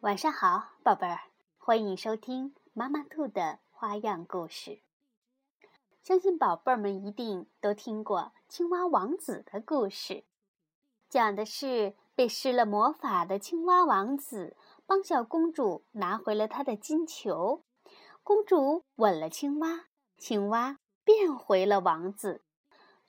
晚上好，宝贝儿，欢迎收听妈妈兔的花样故事。相信宝贝儿们一定都听过青蛙王子的故事，讲的是被施了魔法的青蛙王子帮小公主拿回了她的金球，公主吻了青蛙，青蛙变回了王子，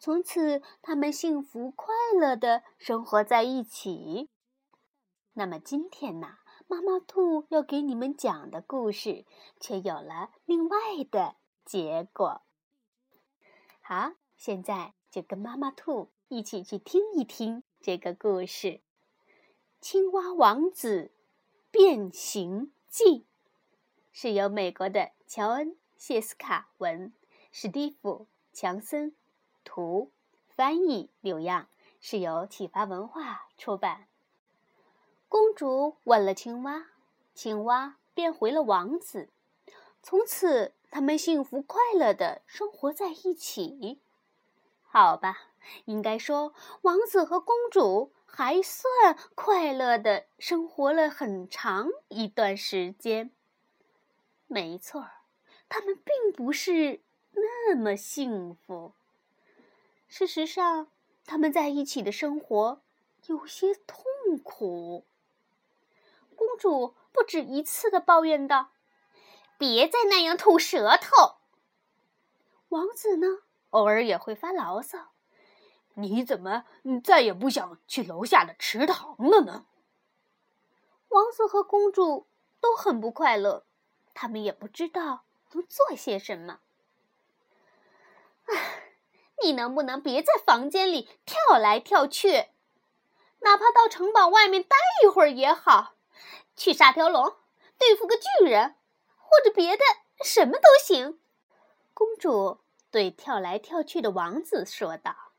从此他们幸福快乐的生活在一起。那么今天呢？妈妈兔要给你们讲的故事，却有了另外的结果。好，现在就跟妈妈兔一起去听一听这个故事，《青蛙王子变形记》，是由美国的乔恩·谢斯卡文、史蒂夫·强森图翻译刘样，是由启发文化出版。公主吻了青蛙，青蛙变回了王子，从此他们幸福快乐的生活在一起。好吧，应该说王子和公主还算快乐的生活了很长一段时间。没错儿，他们并不是那么幸福。事实上，他们在一起的生活有些痛苦。公主不止一次的抱怨道：“别再那样吐舌头。”王子呢，偶尔也会发牢骚：“你怎么再也不想去楼下的池塘了呢？”王子和公主都很不快乐，他们也不知道能做些什么。唉，你能不能别在房间里跳来跳去？哪怕到城堡外面待一会儿也好。去杀条龙，对付个巨人，或者别的什么都行。公主对跳来跳去的王子说道：“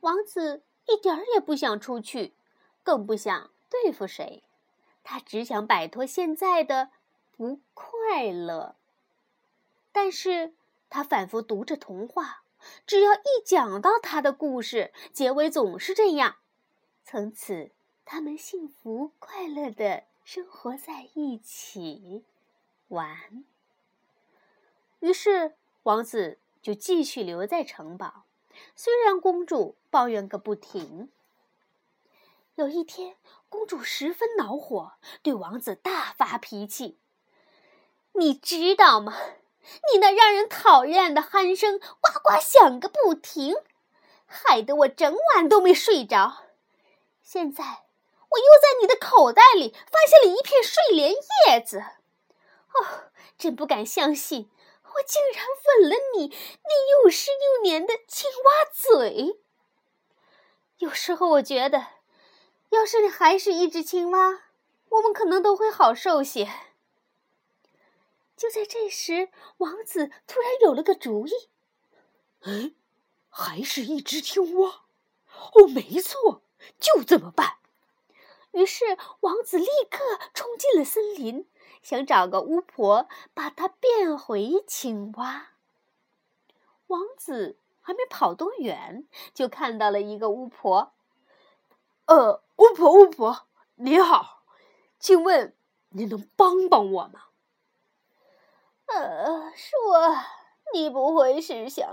王子一点儿也不想出去，更不想对付谁，他只想摆脱现在的不快乐。但是他反复读着童话，只要一讲到他的故事，结尾总是这样。从此，他们幸福快乐的。”生活在一起，玩。于是王子就继续留在城堡，虽然公主抱怨个不停。有一天，公主十分恼火，对王子大发脾气：“你知道吗？你那让人讨厌的鼾声呱呱响个不停，害得我整晚都没睡着。现在……”我又在你的口袋里发现了一片睡莲叶子，哦，真不敢相信，我竟然吻了你那又湿又黏的青蛙嘴。有时候我觉得，要是你还是一只青蛙，我们可能都会好受些。就在这时，王子突然有了个主意：“嗯，还是一只青蛙？哦，没错，就这么办。”于是，王子立刻冲进了森林，想找个巫婆把它变回青蛙。王子还没跑多远，就看到了一个巫婆。“呃，巫婆，巫婆，你好，请问你能帮帮我吗？”“呃，说，你不会是想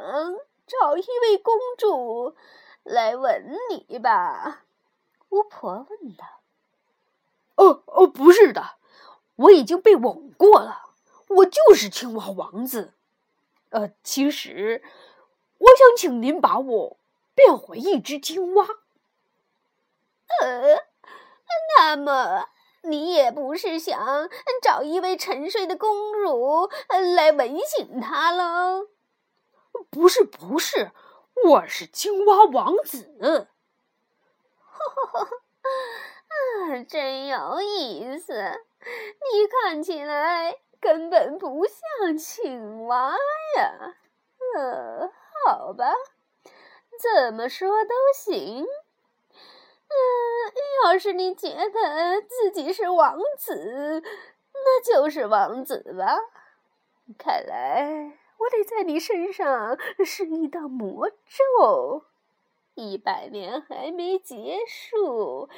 找一位公主来吻你吧？”巫婆问道。哦哦，不是的，我已经被吻过了，我就是青蛙王子。呃，其实我想请您把我变回一只青蛙。呃，那么你也不是想找一位沉睡的公主来吻醒她喽？不是，不是，我是青蛙王子。哈哈哈啊真有意思，你看起来根本不像青蛙呀。呃，好吧，怎么说都行。嗯，要是你觉得自己是王子，那就是王子吧。看来我得在你身上施一道魔咒。一百年还没结束，我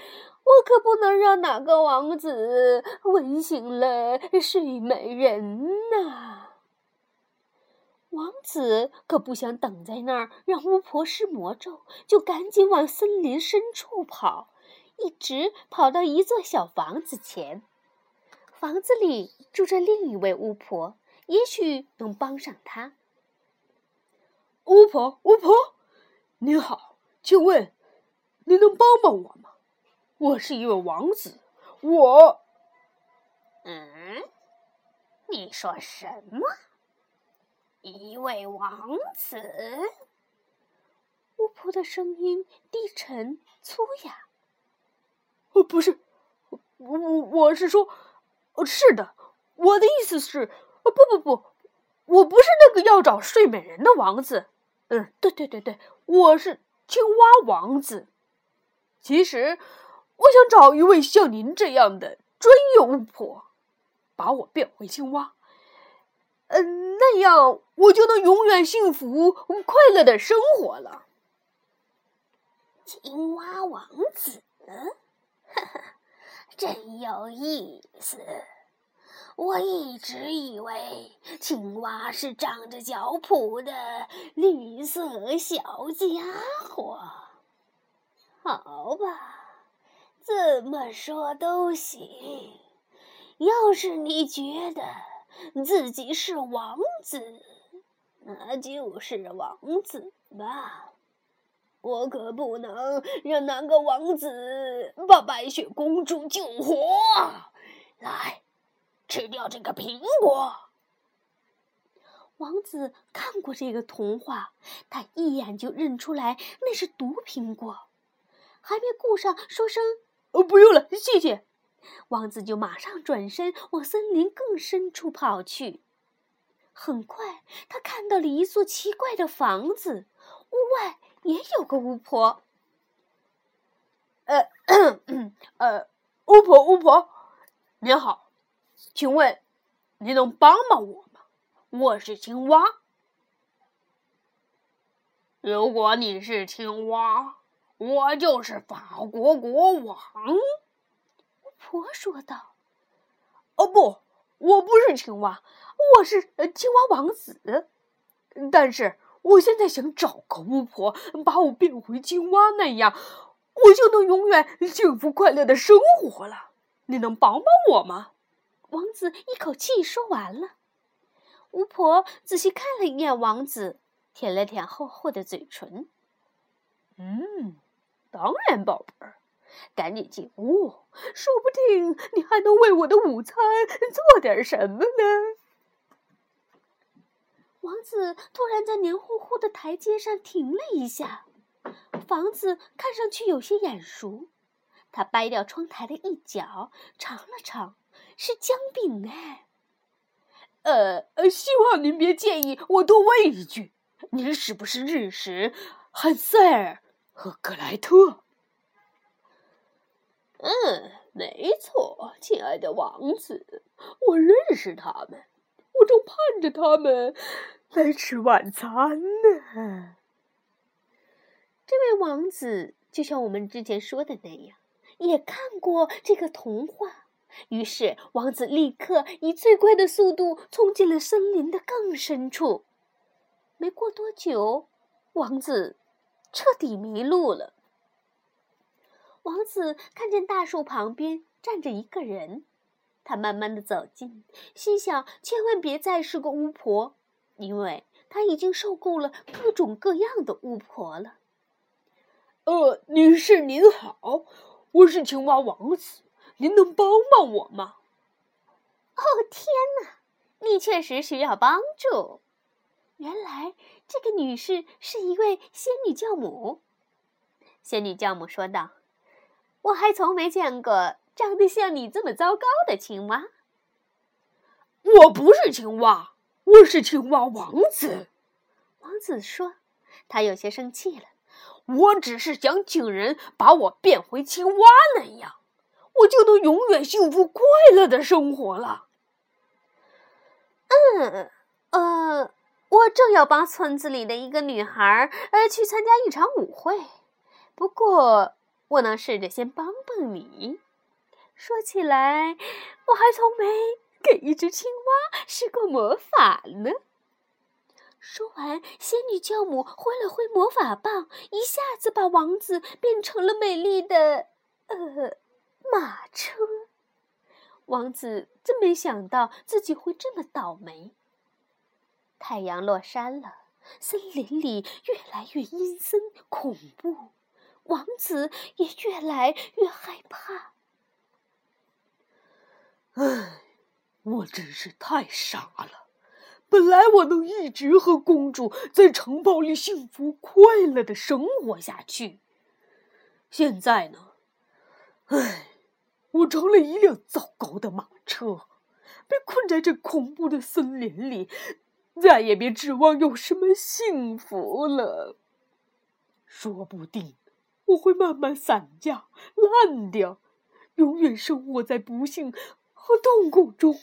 可不能让哪个王子吻醒了睡美人呐！王子可不想等在那儿让巫婆施魔咒，就赶紧往森林深处跑，一直跑到一座小房子前。房子里住着另一位巫婆，也许能帮上他。巫婆，巫婆，您好，请问您能帮帮我吗？我是一位王子，我……嗯，你说什么？一位王子？巫婆的声音低沉粗哑。哦，不是，我我我是说，是的，我的意思是，不不不，我不是那个要找睡美人的王子。嗯，对对对对，我是青蛙王子。其实，我想找一位像您这样的专业巫婆，把我变回青蛙。嗯，那样我就能永远幸福快乐的生活了。青蛙王子，哈哈，真有意思。我一直以为青蛙是长着脚蹼的绿色小家伙。好吧，怎么说都行。要是你觉得……自己是王子，那就是王子吧。我可不能让那个王子把白雪公主救活。来，吃掉这个苹果。王子看过这个童话，他一眼就认出来那是毒苹果，还没顾上说声“哦，不用了，谢谢”。王子就马上转身往森林更深处跑去。很快，他看到了一座奇怪的房子，屋外也有个巫婆。呃，呃，巫婆，巫婆，您好，请问你能帮帮我吗？我是青蛙。如果你是青蛙，我就是法国国王。巫婆说道：“哦不，我不是青蛙，我是青蛙王子。但是我现在想找个巫婆，把我变回青蛙，那样我就能永远幸福快乐的生活了。你能帮帮我吗？”王子一口气说完了。巫婆仔细看了一眼王子，舔了舔厚厚的嘴唇：“嗯，当然，宝贝儿。”赶紧进屋，说不定你还能为我的午餐做点什么呢。王子突然在黏糊糊的台阶上停了一下，房子看上去有些眼熟。他掰掉窗台的一角，尝了尝，是姜饼哎。呃呃，希望您别介意我多问一句，您是不是认识汉塞尔和格莱特？嗯，没错，亲爱的王子，我认识他们，我正盼着他们来吃晚餐呢。这位王子就像我们之前说的那样，也看过这个童话。于是，王子立刻以最快的速度冲进了森林的更深处。没过多久，王子彻底迷路了。王子看见大树旁边站着一个人，他慢慢的走近，心想：千万别再是个巫婆，因为他已经受够了各种各样的巫婆了。呃，女士您好，我是青蛙王子，您能帮帮我吗？哦，天哪，你确实需要帮助。原来这个女士是一位仙女教母。仙女教母说道。我还从没见过长得像你这么糟糕的青蛙。我不是青蛙，我是青蛙王子。王子说：“他有些生气了。我只是想请人把我变回青蛙那样，我就能永远幸福快乐的生活了。”嗯，呃，我正要帮村子里的一个女孩呃去参加一场舞会。不过，我能试着先帮帮你。说起来，我还从没给一只青蛙施过魔法呢。说完，仙女教母挥了挥魔法棒，一下子把王子变成了美丽的呃马车。王子真没想到自己会这么倒霉。太阳落山了，森林里越来越阴森恐怖，王子也越来越害怕。唉，我真是太傻了！本来我能一直和公主在城堡里幸福快乐的生活下去，现在呢？唉，我成了一辆糟糕的马车，被困在这恐怖的森林里，再也别指望有什么幸福了。说不定我会慢慢散架、烂掉，永远生活在不幸。和痛苦中。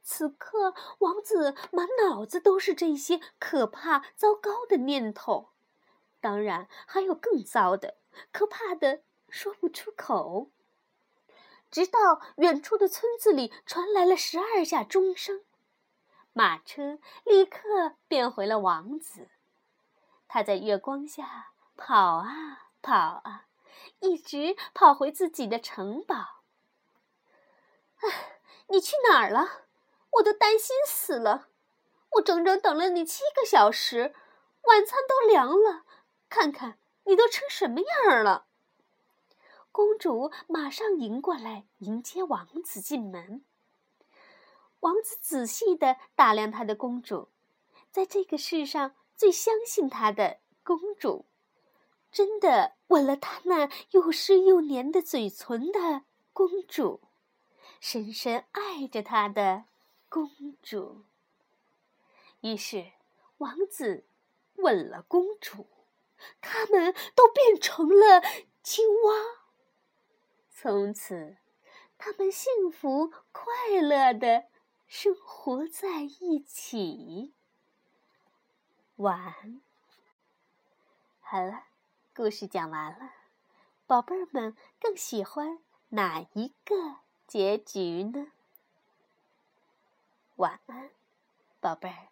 此刻，王子满脑子都是这些可怕、糟糕的念头，当然还有更糟的、可怕的，说不出口。直到远处的村子里传来了十二下钟声，马车立刻变回了王子。他在月光下跑啊跑啊，一直跑回自己的城堡。唉，你去哪儿了？我都担心死了。我整整等了你七个小时，晚餐都凉了。看看你都成什么样了。公主马上迎过来迎接王子进门。王子仔细的打量他的公主，在这个世上最相信他的公主，真的吻了他那又湿又黏的嘴唇的公主。深深爱着他的公主。于是，王子吻了公主，他们都变成了青蛙。从此，他们幸福快乐的生活在一起。晚安。好了，故事讲完了，宝贝儿们更喜欢哪一个？结局呢？晚安，宝贝儿。